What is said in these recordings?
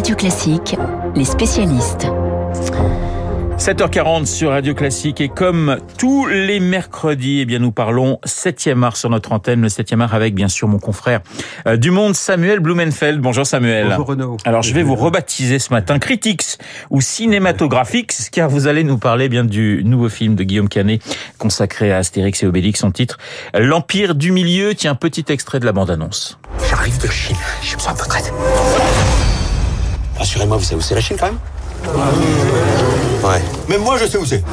Radio Classique, les spécialistes. 7h40 sur Radio Classique et comme tous les mercredis, eh bien nous parlons 7e art sur notre antenne, le 7e art avec bien sûr mon confrère euh, du monde Samuel Blumenfeld. Bonjour Samuel. Bonjour Renaud. Alors je vais vous rebaptiser ce matin Critics ou Cinématographiques car vous allez nous parler bien du nouveau film de Guillaume Canet consacré à Astérix et Obélix en titre L'Empire du Milieu. Tiens, petit extrait de la bande-annonce. J'arrive de Chine, j'ai besoin de votre aide. Rassurez-moi, vous savez où c'est la Chine quand même Ouais. Même moi, je sais où c'est.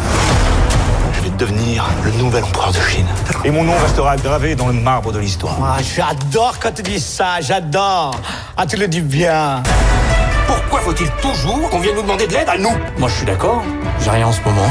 Je vais devenir le nouvel empereur de Chine. Et mon nom restera gravé dans le marbre de l'histoire. Ah, j'adore quand tu dis ça, j'adore. Ah, tu le dis bien. Pourquoi faut-il toujours qu'on vienne nous demander de l'aide à nous Moi, je suis d'accord. J'ai rien en ce moment.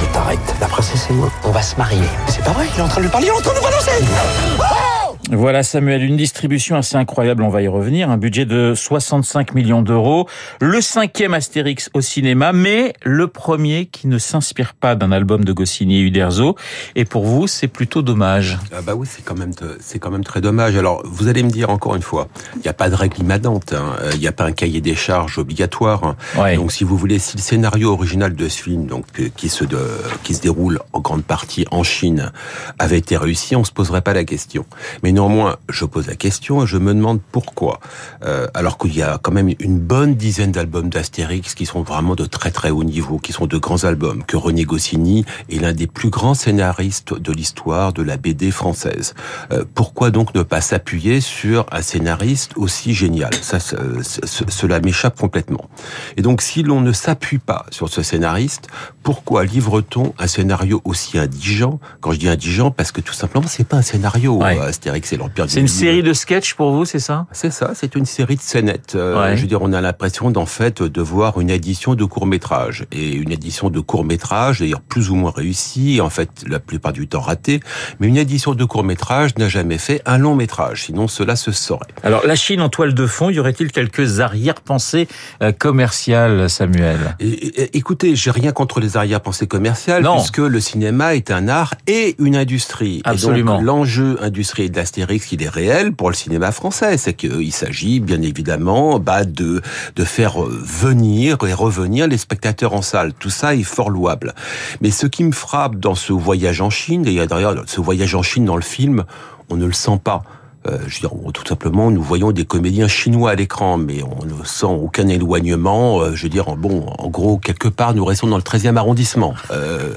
Je t'arrête. La princesse et moi, on va se marier. C'est pas vrai, il est en train de lui parler, il est en train de nous balancer. Voilà Samuel, une distribution assez incroyable, on va y revenir, un budget de 65 millions d'euros, le cinquième Astérix au cinéma, mais le premier qui ne s'inspire pas d'un album de Goscinny et Uderzo, et pour vous c'est plutôt dommage. Ah bah oui, c'est quand même c'est quand même très dommage. Alors vous allez me dire encore une fois, il n'y a pas de règle immanente, hein. il n'y a pas un cahier des charges obligatoire. Hein. Ouais. Donc si vous voulez, si le scénario original de ce film, donc euh, qui se de, qui se déroule en grande partie en Chine, avait été réussi, on se poserait pas la question. Mais néanmoins, je pose la question et je me demande pourquoi. Euh, alors qu'il y a quand même une bonne dizaine d'albums d'Astérix qui sont vraiment de très très haut niveau, qui sont de grands albums, que René Goscinny est l'un des plus grands scénaristes de l'histoire de la BD française. Euh, pourquoi donc ne pas s'appuyer sur un scénariste aussi génial? Ça, ce- ce- cela m'échappe complètement. Et donc, si l'on ne s'appuie pas sur ce scénariste, pourquoi livre-t-on un scénario aussi indigent? Quand je dis indigent, parce que tout simplement, c'est pas un scénario. Ouais. euh, Astérix du C'est une série de sketchs pour vous, c'est ça? C'est ça, c'est une série de scénettes. Euh, Ouais. Je veux dire, on a l'impression d'en fait de voir une édition de court métrage et une édition de court métrage, d'ailleurs plus ou moins réussie, en fait la plupart du temps ratée. Mais une édition de court métrage n'a jamais fait un long métrage, sinon cela se saurait. Alors la Chine en toile de fond, y aurait-il quelques arrière-pensées euh, commerciales, Samuel? Et, écoutez, j'ai rien contre les arrière-pensées commerciales, Non. puisque le cinéma est un art et une industrie. Absolument. L'enjeu industriel d'Astérix, il est réel pour le cinéma français, c'est qu'il s'agit bien évidemment bah, de de faire euh, venir et revenir les spectateurs en salle. Tout ça est fort louable. Mais ce qui me frappe dans ce voyage en Chine, et d'ailleurs ce voyage en Chine dans le film, on ne le sent pas. Euh, je veux dire, tout simplement, nous voyons des comédiens chinois à l'écran, mais on ne sent aucun éloignement. Euh, je veux dire, bon, en gros, quelque part, nous restons dans le 13e arrondissement. Euh,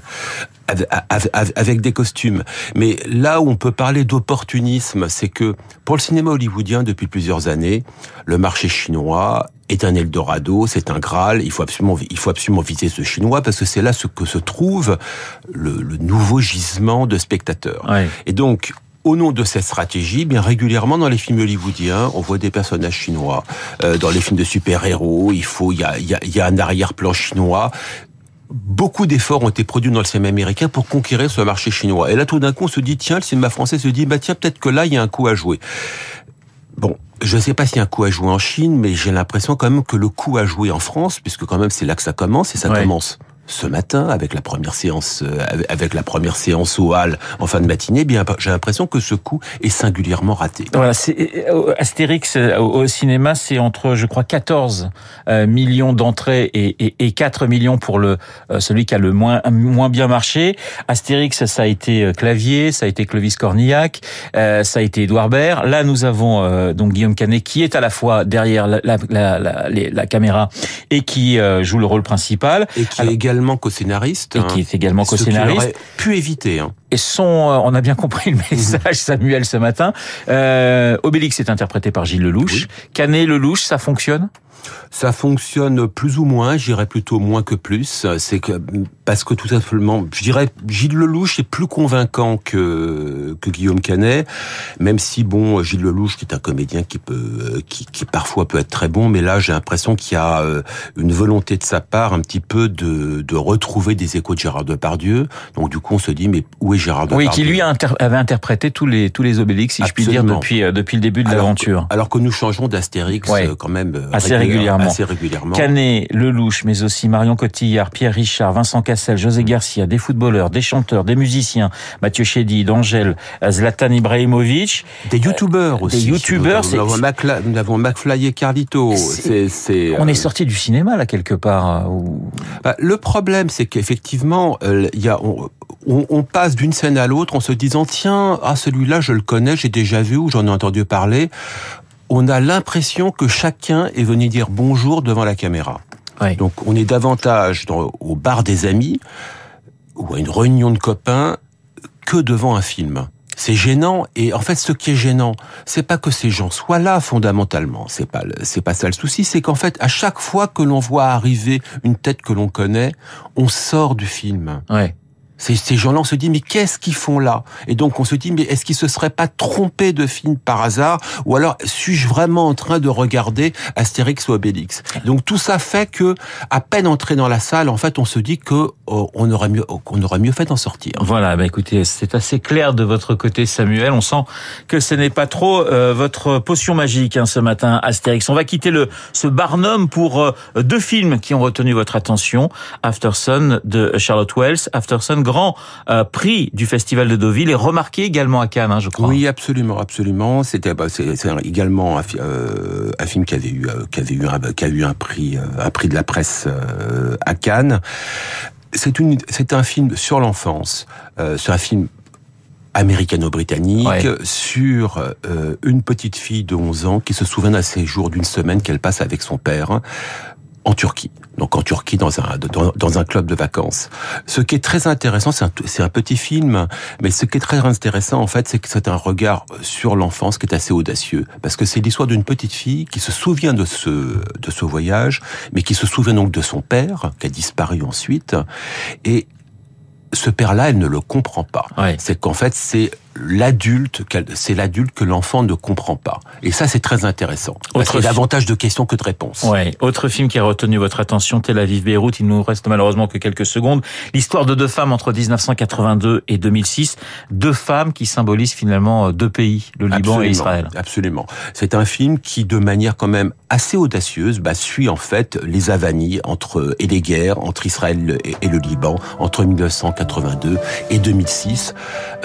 avec, des costumes. Mais là où on peut parler d'opportunisme, c'est que pour le cinéma hollywoodien, depuis plusieurs années, le marché chinois est un Eldorado, c'est un Graal. Il faut absolument, il faut absolument viser ce chinois parce que c'est là ce que se trouve le, le nouveau gisement de spectateurs. Ouais. Et donc, au nom de cette stratégie, bien régulièrement dans les films hollywoodiens, on voit des personnages chinois. Euh, dans les films de super-héros, il faut, il y a, y a, il y a un arrière-plan chinois. Beaucoup d'efforts ont été produits dans le cinéma américain pour conquérir ce marché chinois. Et là, tout d'un coup, on se dit, tiens, le cinéma français se dit, bah tiens, peut-être que là, il y a un coup à jouer. Bon, je ne sais pas s'il y a un coup à jouer en Chine, mais j'ai l'impression quand même que le coup à jouer en France, puisque quand même c'est là que ça commence, et ça Ouais. commence ce matin avec la première séance, euh, avec- la première séance au hall en fin de matinée. Bien, j'ai l'impression que ce coup est singulièrement raté. Voilà, c'est euh, Astérix euh, au, cinéma, c'est entre, je crois, 14 euh, millions d'entrées et, et, et 4 millions pour le euh, celui qui a le moins moins bien marché. Astérix, ça a été Clavier, ça a été Clovis Cornillac, euh, ça a été Édouard Baird. Là, nous avons euh, donc Guillaume Canet qui est à la fois derrière la, la, la, la, caméra et qui euh, joue le rôle principal Et qui Alors- est également co-scénariste. et hein, qui est également co-scénariste. aurait pu éviter. Hein. Et son, euh, on a bien compris le message, Samuel, ce matin. Euh, Obélix est interprété par Gilles Lelouch. Canet, Lelouch, ça fonctionne? Ça fonctionne plus ou moins, j'irais plutôt moins que plus. C'est que parce que tout simplement, je dirais Gilles Lelouch est plus convaincant que que Guillaume Canet, même si bon Gilles Lelouch qui est un comédien qui peut qui, qui parfois peut être très bon, mais là j'ai l'impression qu'il y a euh, une volonté de sa part un petit peu de de retrouver des échos de Gérard Depardieu. Donc du coup on se dit mais où est Gérard Depardieu Oui, qui lui inter- avait interprété tous les tous les Obélix, si je puis dire, depuis euh, depuis le début de l'aventure. Alors que nous changeons d'Astérix Ouais. euh, quand même euh, Assez régulièrement. Assez régulièrement. Canet, Lelouch, mais aussi Marion Cotillard, Pierre Richard, Vincent Cassel, José Garcia, des footballeurs, des chanteurs, des musiciens, Mathieu Chédid, Angèle, Zlatan Ibrahimovic. Des youtubeurs aussi. Des youtubeurs, Nous avons, Macla- nous avons McFly et Carlito. C'est- C'est, c'est, On euh, est sorti du cinéma là quelque part. euh, où- Bah, le problème, c'est qu'effectivement, euh, il y a, on, on- on passe d'une scène à l'autre en se disant tiens, ah celui-là, je le connais, j'ai déjà vu ou j'en ai entendu parler. On a l'impression que chacun est venu dire bonjour devant la caméra. Ouais. Donc, on est davantage dans, au bar des amis ou à une réunion de copains que devant un film. C'est gênant et en fait ce qui est gênant, c'est pas que ces gens soient là fondamentalement, c'est pas c'est pas ça le souci, c'est qu'en fait à chaque fois que l'on voit arriver une tête que l'on connaît, on sort du film. Ouais. Ces, ces gens-là, on se dit, mais qu'est-ce qu'ils font là? Et donc, on se dit, mais est-ce qu'ils se seraient pas trompés de film par hasard? Ou alors, suis-je vraiment en train de regarder Astérix ou Obélix? Donc, tout ça fait que, à peine entré dans la salle, en fait, on se dit que oh, on aurait mieux, qu'on aurait mieux fait d'en sortir. Voilà, bah écoutez, c'est assez clair de votre côté, Samuel. On sent que ce n'est pas trop euh, votre potion magique hein, ce matin, Astérix. On va quitter le ce Barnum pour euh, deux films qui ont retenu votre attention. Aftersun de Charlotte Wells, Aftersun, grand euh, prix du Festival de Deauville et remarqué également à Cannes, hein, je crois. Oui, absolument, absolument. C'était bah, c'est également un, euh, un film qui avait eu euh, qui avait eu un, qui a eu un prix un prix de la presse à Cannes. C'est une c'est un film sur l'enfance. C'est un film américano-britannique Ouais. sur euh, une petite fille de 11 ans qui se souvient d'un séjour d'une semaine qu'elle passe avec son père en Turquie. Donc en Turquie dans un dans, dans un club de vacances. Ce qui est très intéressant, c'est un, c'est un petit film, mais ce qui est très intéressant en fait, c'est que c'est un regard sur l'enfance qui est assez audacieux, parce que c'est l'histoire d'une petite fille qui se souvient de ce de ce voyage, mais qui se souvient donc de son père qui a disparu ensuite, et ce père-là, elle ne le comprend pas. Ouais. C'est qu'en fait, c'est l'adulte, c'est l'adulte que l'enfant ne comprend pas. Et ça, c'est très intéressant. Fi- davantage de questions que de réponses. Ouais. Autre film qui a retenu votre attention, Tel Aviv-Beyrouth. Il nous reste malheureusement que quelques secondes. L'histoire de deux femmes entre 1982 et 2006. Deux femmes qui symbolisent finalement euh, deux pays, le Liban Absolument, et Israël. Absolument. C'est un film qui, de manière quand même assez audacieuse, bah, suit en fait les avanies entre et les guerres entre Israël et, et le Liban entre 1982 et 2006.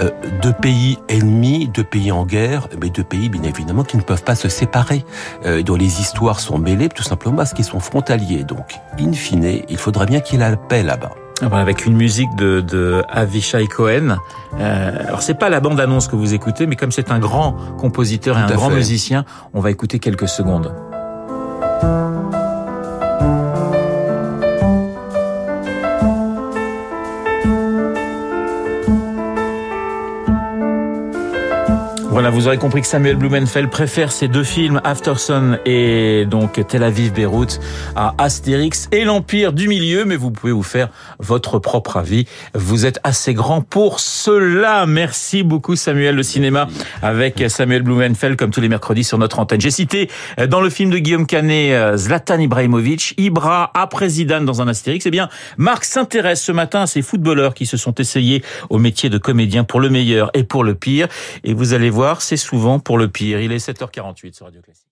Euh, deux pays ennemis, deux pays en guerre, mais deux pays bien évidemment qui ne peuvent pas se séparer, euh, dont les histoires sont mêlées tout simplement parce qu'ils sont frontaliers. Donc, in fine, il faudra bien qu'il y ait la paix là-bas. Ah bah, Avec une musique de, de Avishai Cohen. Euh, alors c'est pas la bande annonce que vous écoutez, mais comme c'est un grand compositeur et un grand fait. musicien, on va écouter quelques secondes. Voilà, vous aurez compris que Samuel Blumenfeld préfère ces deux films, Aftersun et donc Tel Aviv-Beyrouth, à Astérix et l'Empire du Milieu, mais vous pouvez vous faire votre propre avis. Vous êtes assez grand pour cela. Merci beaucoup Samuel, le cinéma avec Samuel Blumenfeld comme tous les mercredis sur notre antenne. J'ai cité euh, dans le film de Guillaume Canet euh, Zlatan Ibrahimovic, Ibra après Zidane dans un Astérix. Eh bien, Marc s'intéresse ce matin à ces footballeurs qui se sont essayés au métier de comédien pour le meilleur et pour le pire. Et vous allez voir, c'est souvent pour le pire. Il est 7h48 sur Radio Classique.